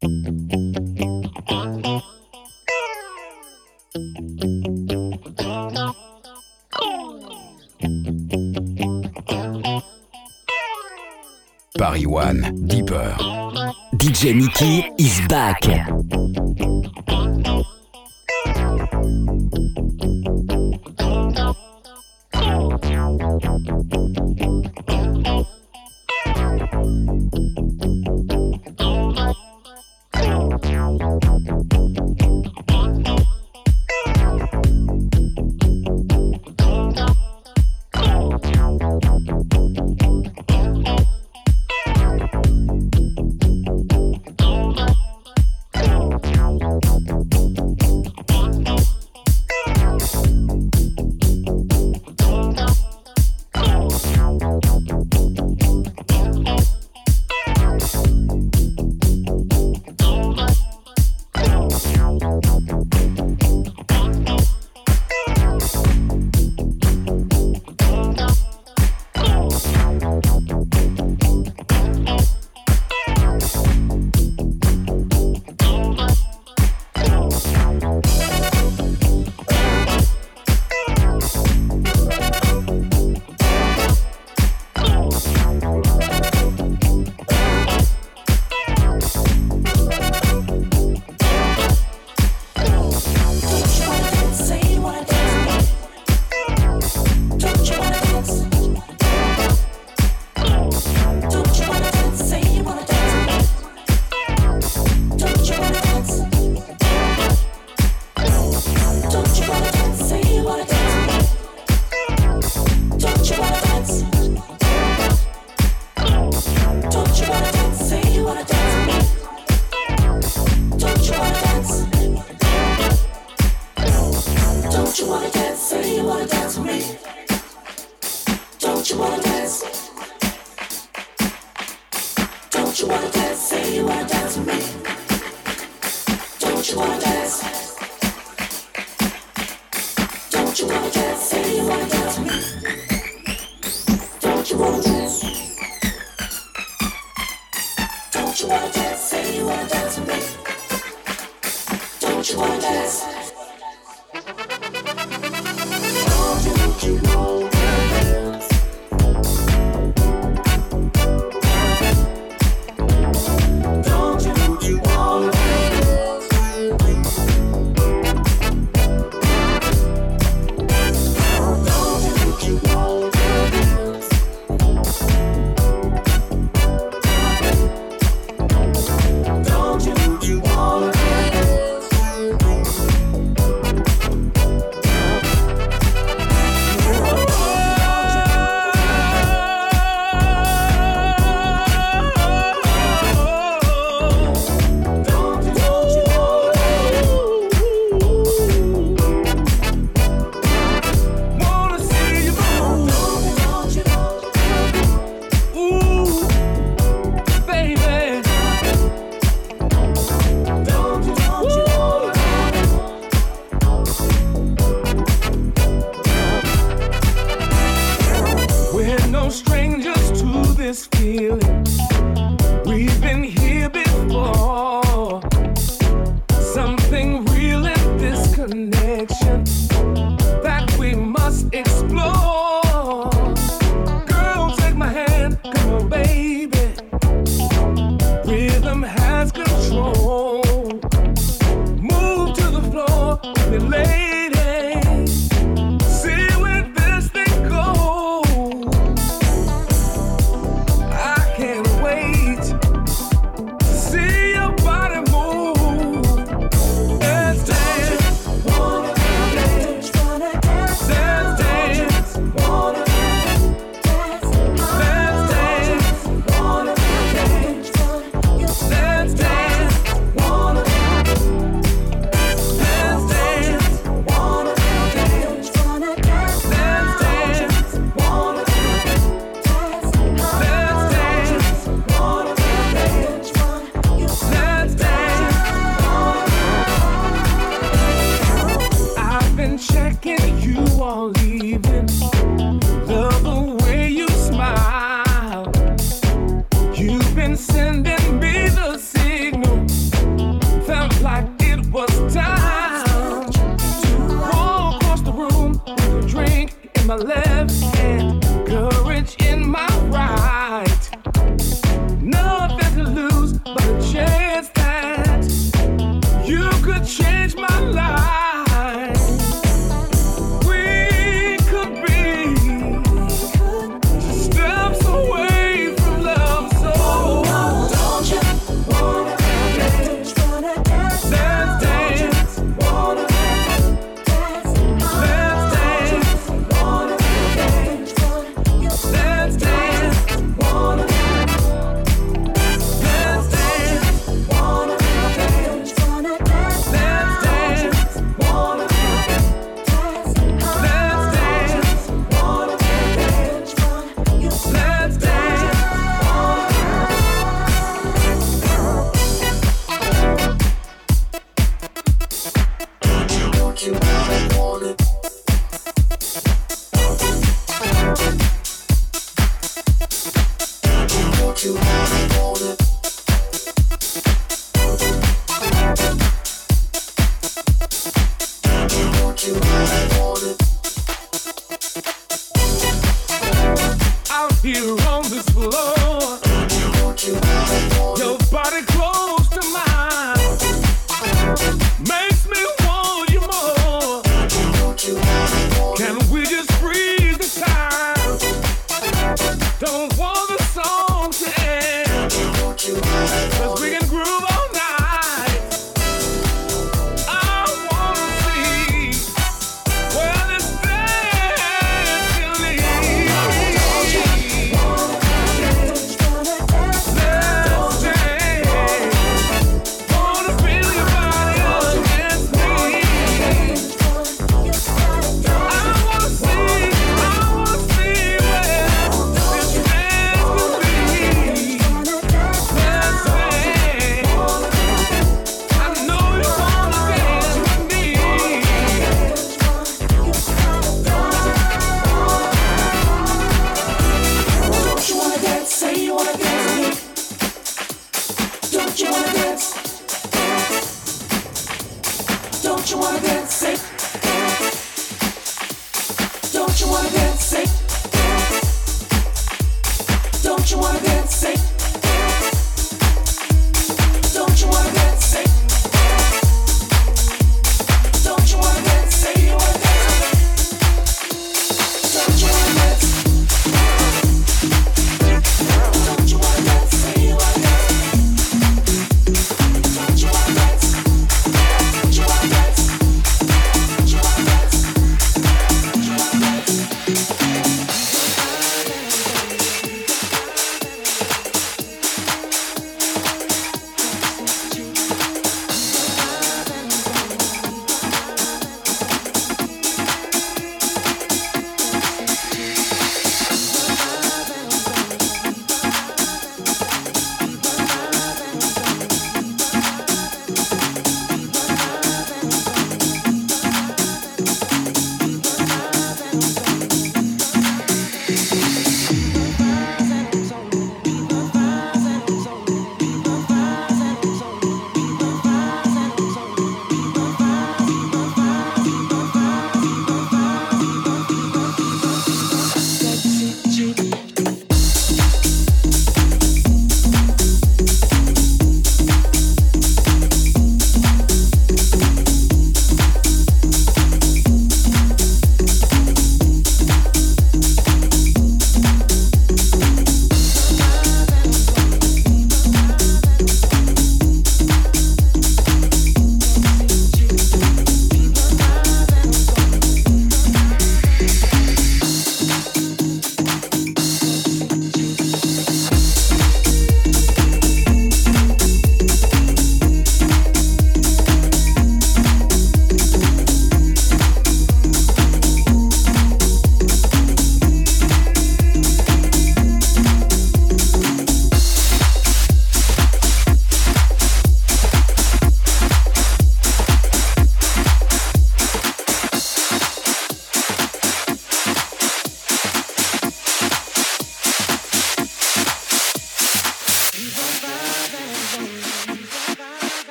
Paris One, Deeper. DJ Mickey is back.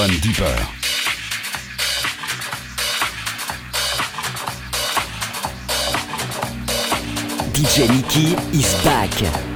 One Deeper. DJ Nicky is back.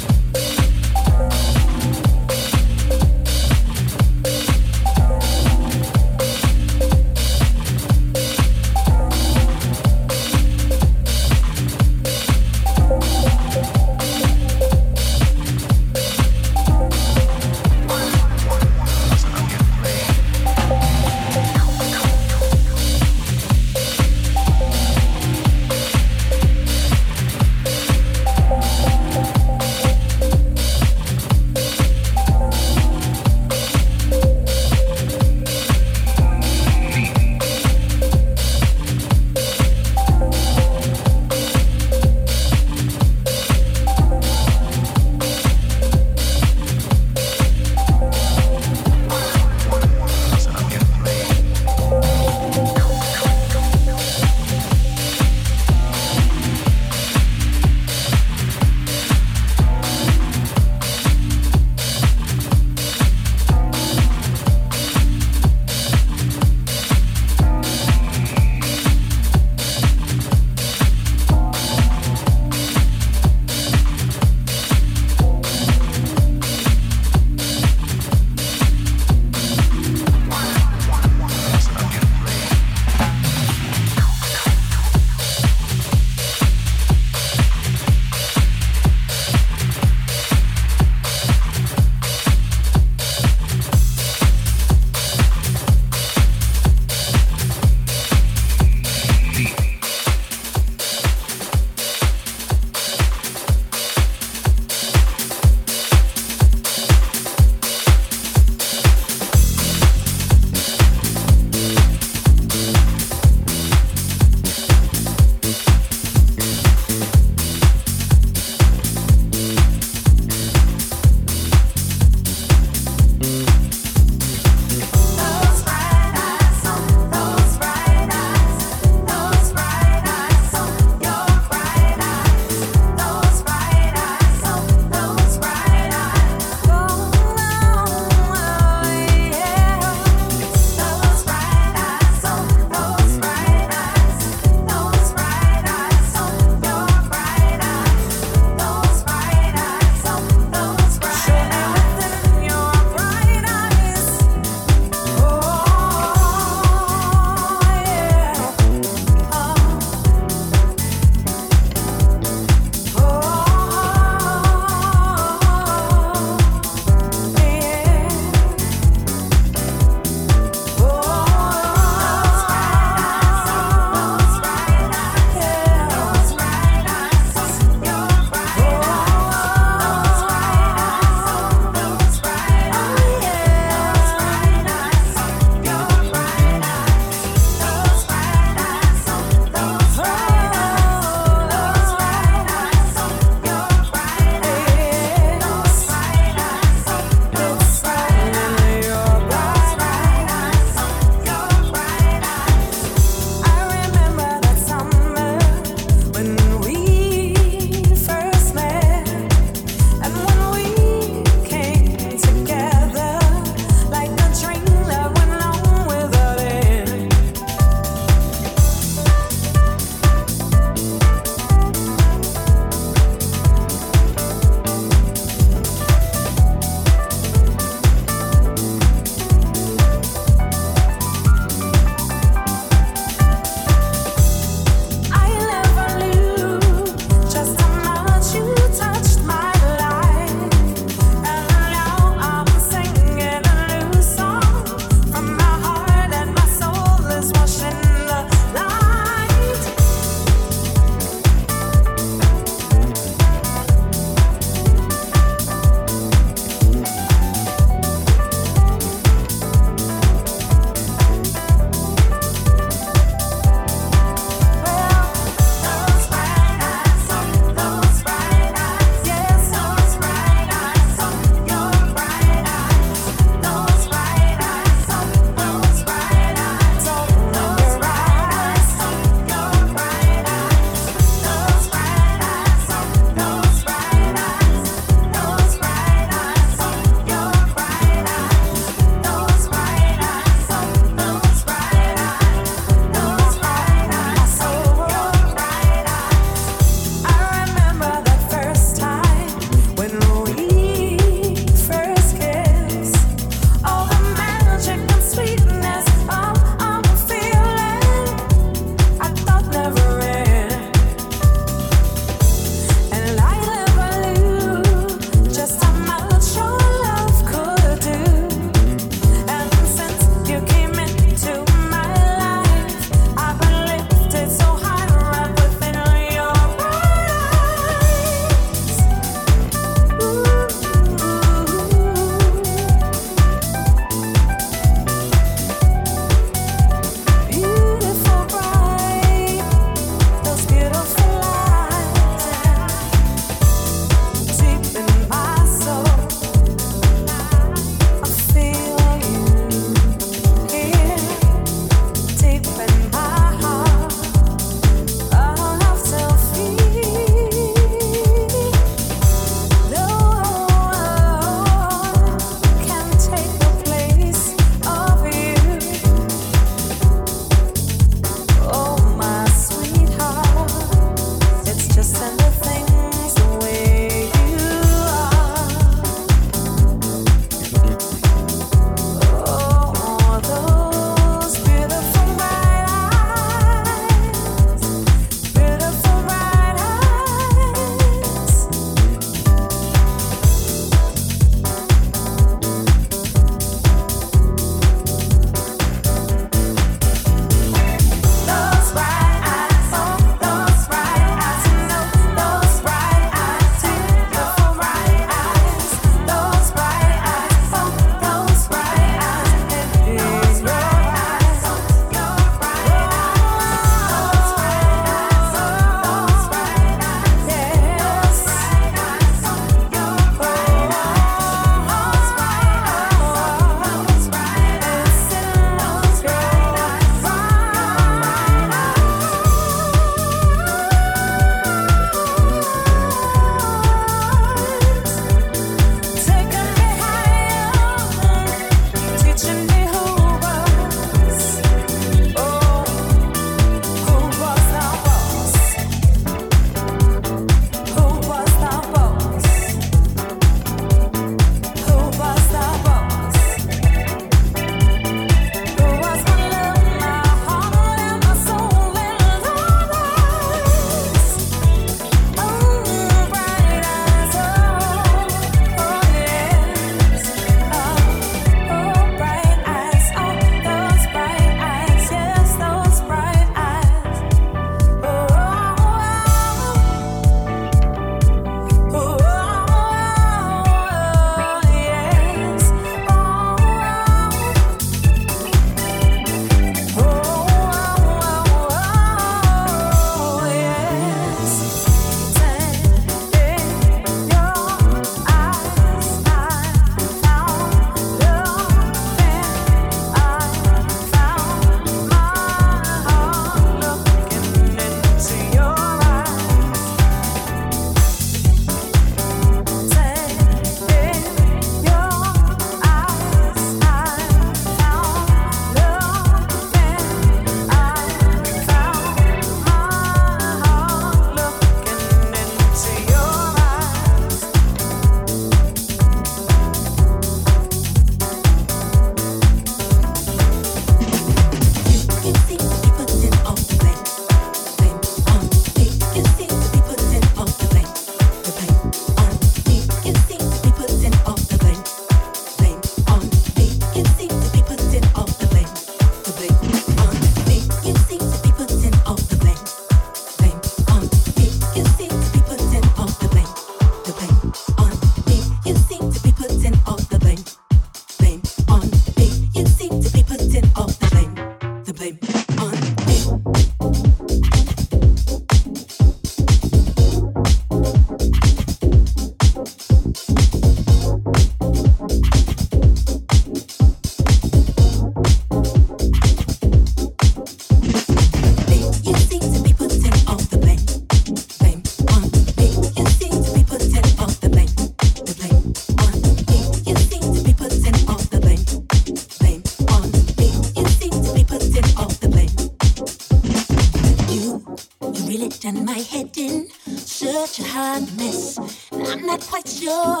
your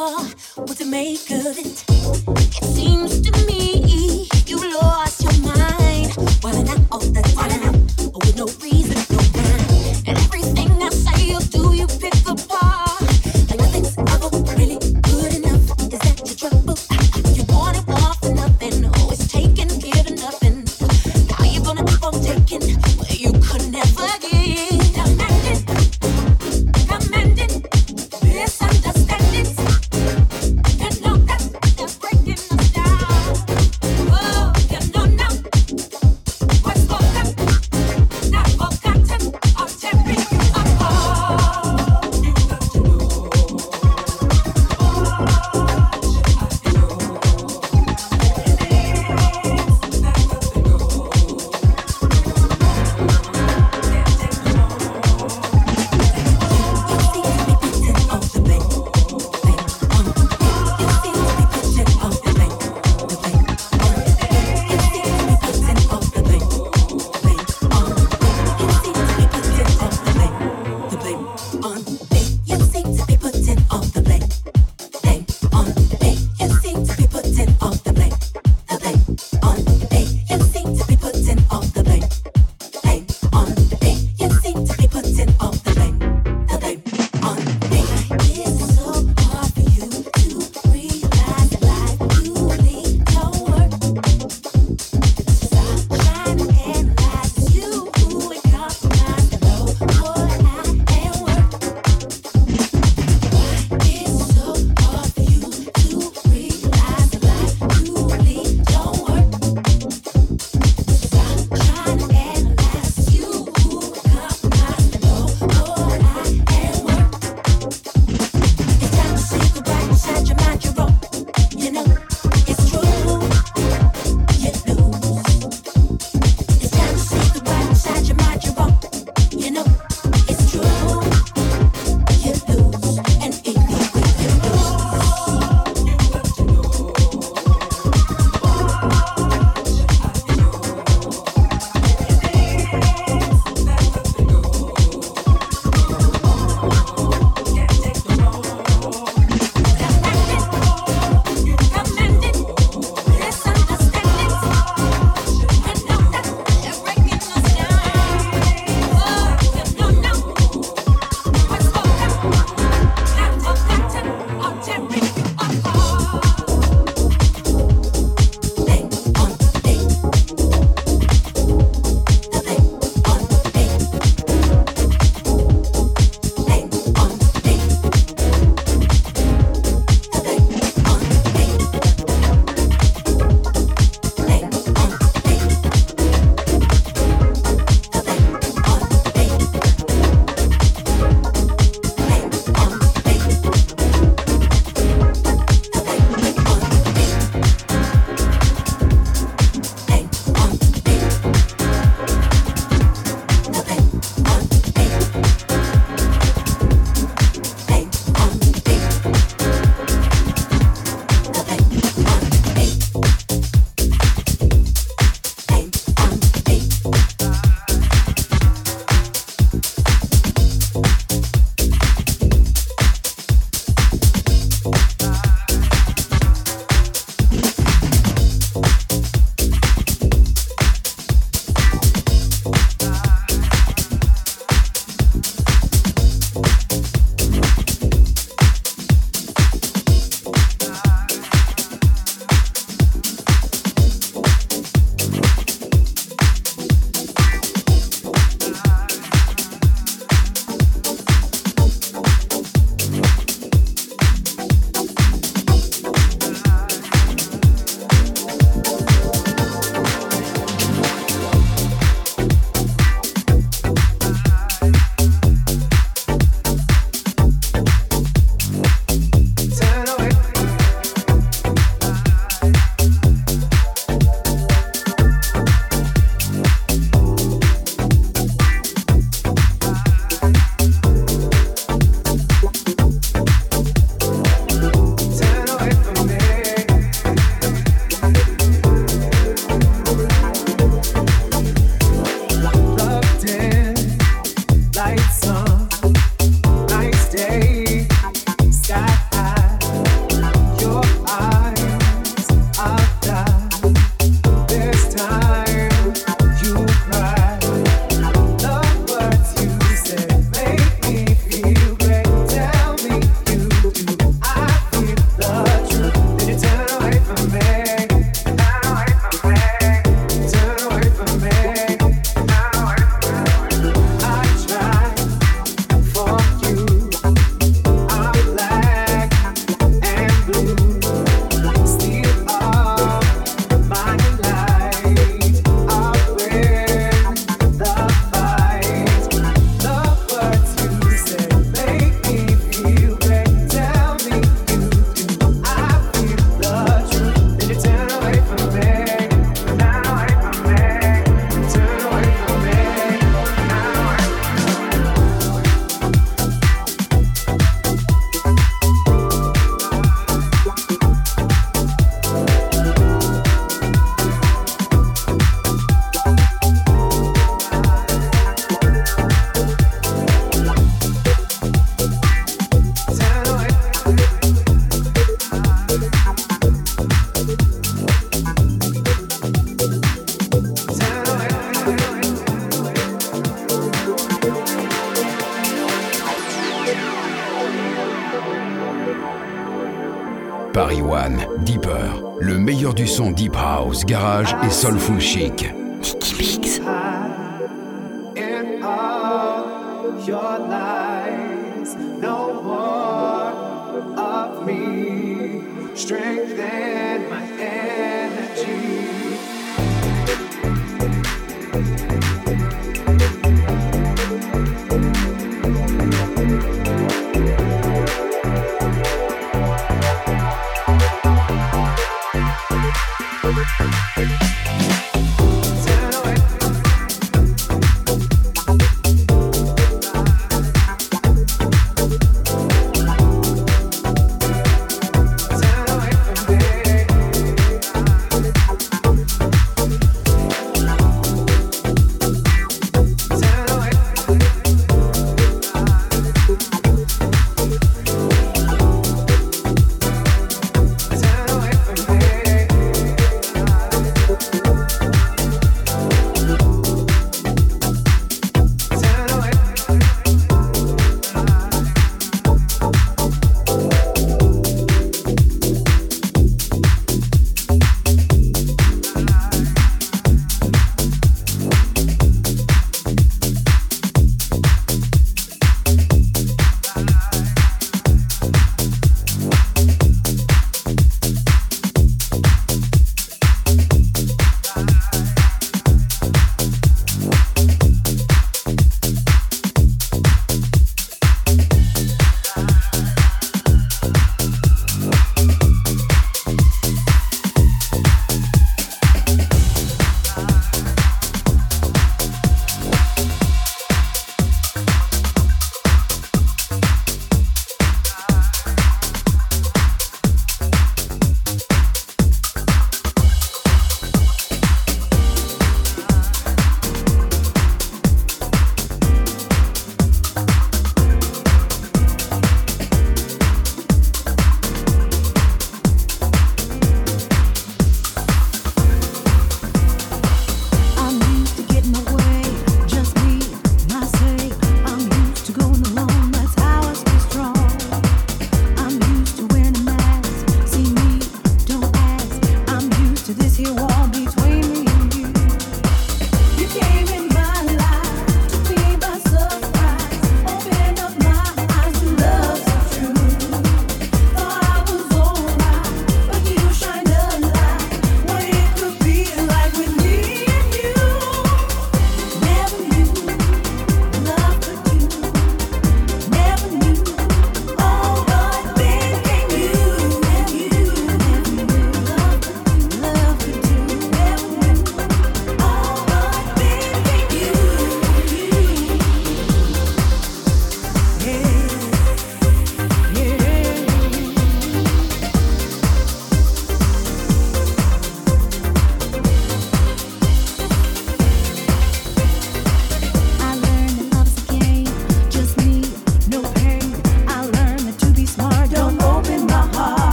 Garage et Soulful Chic.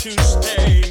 to stay.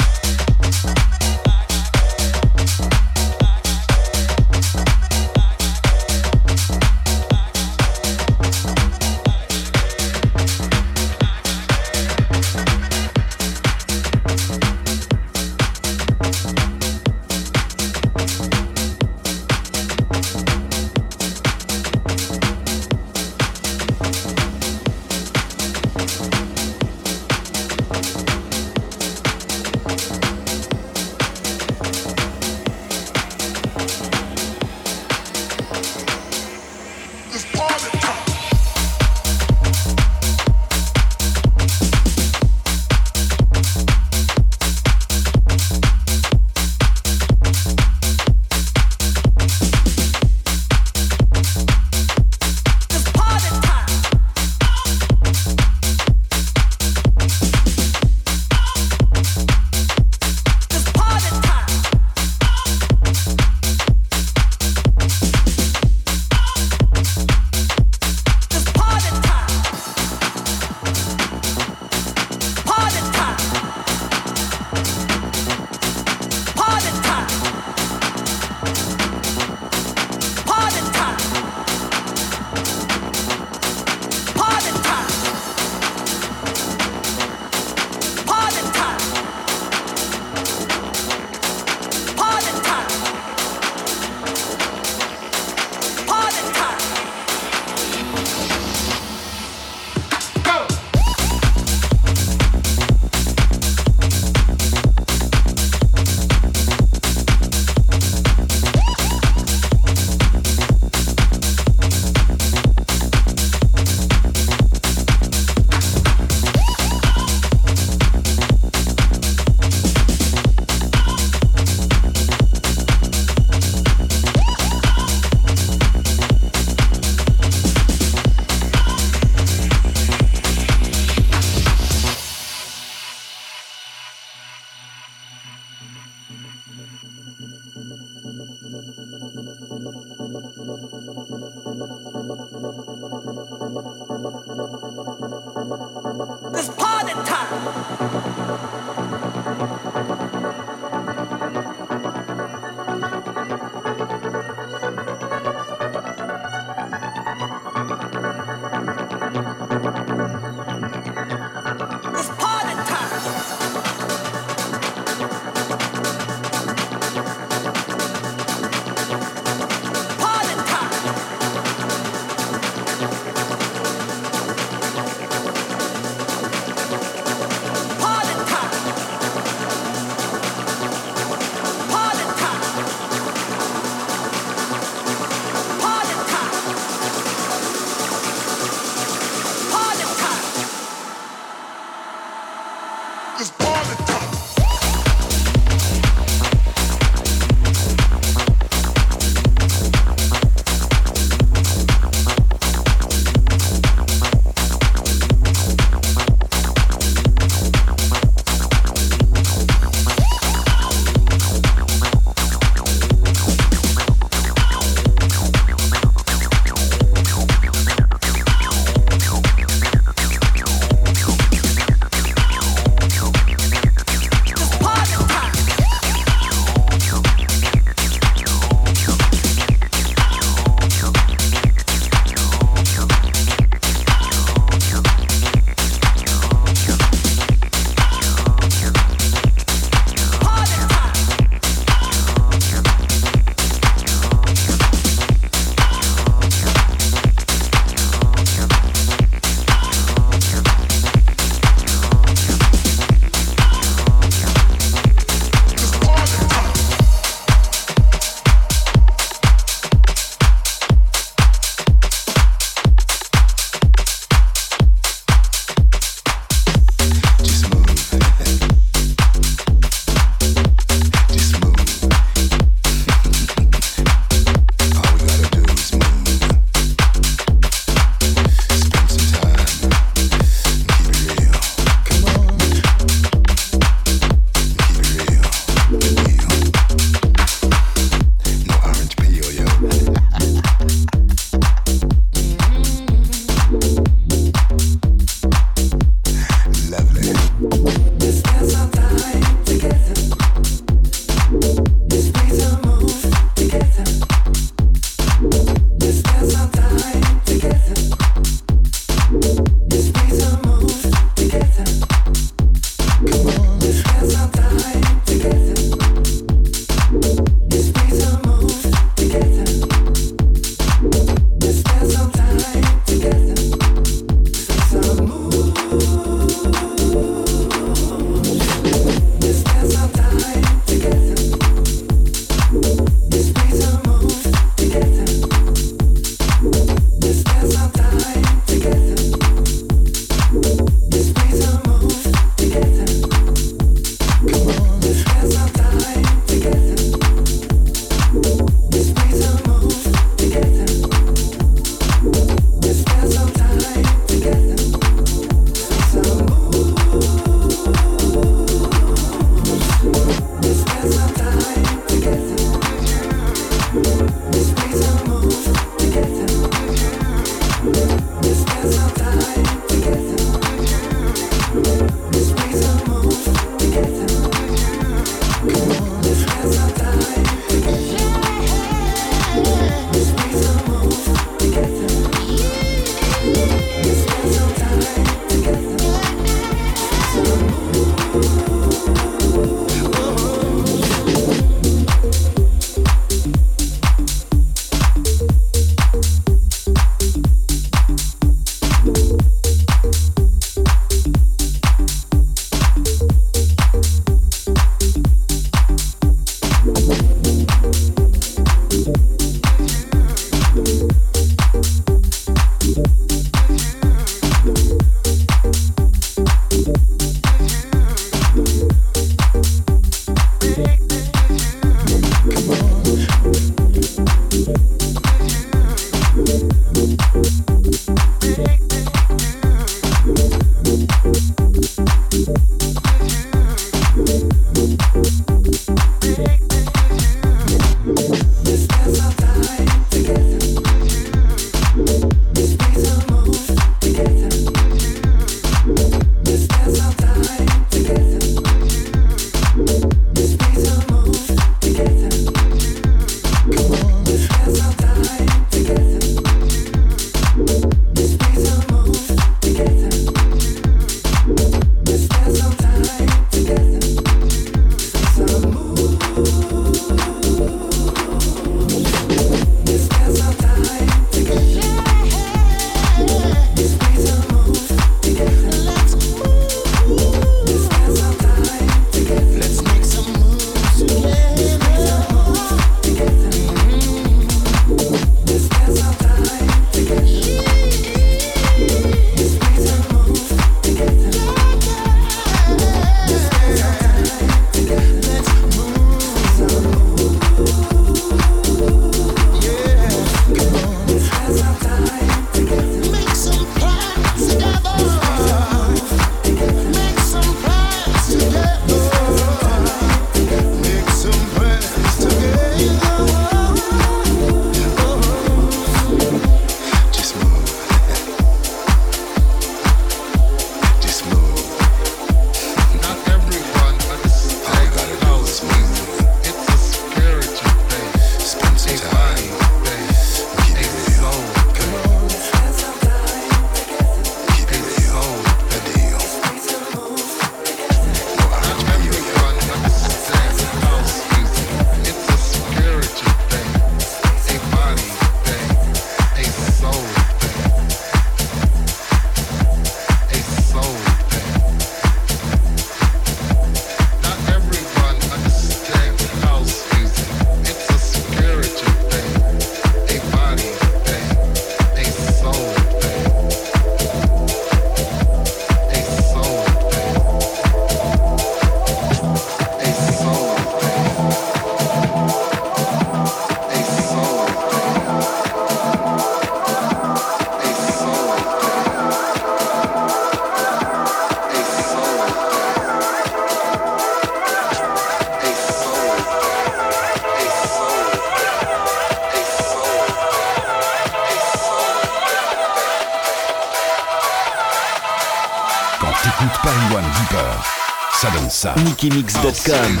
NickyMix.com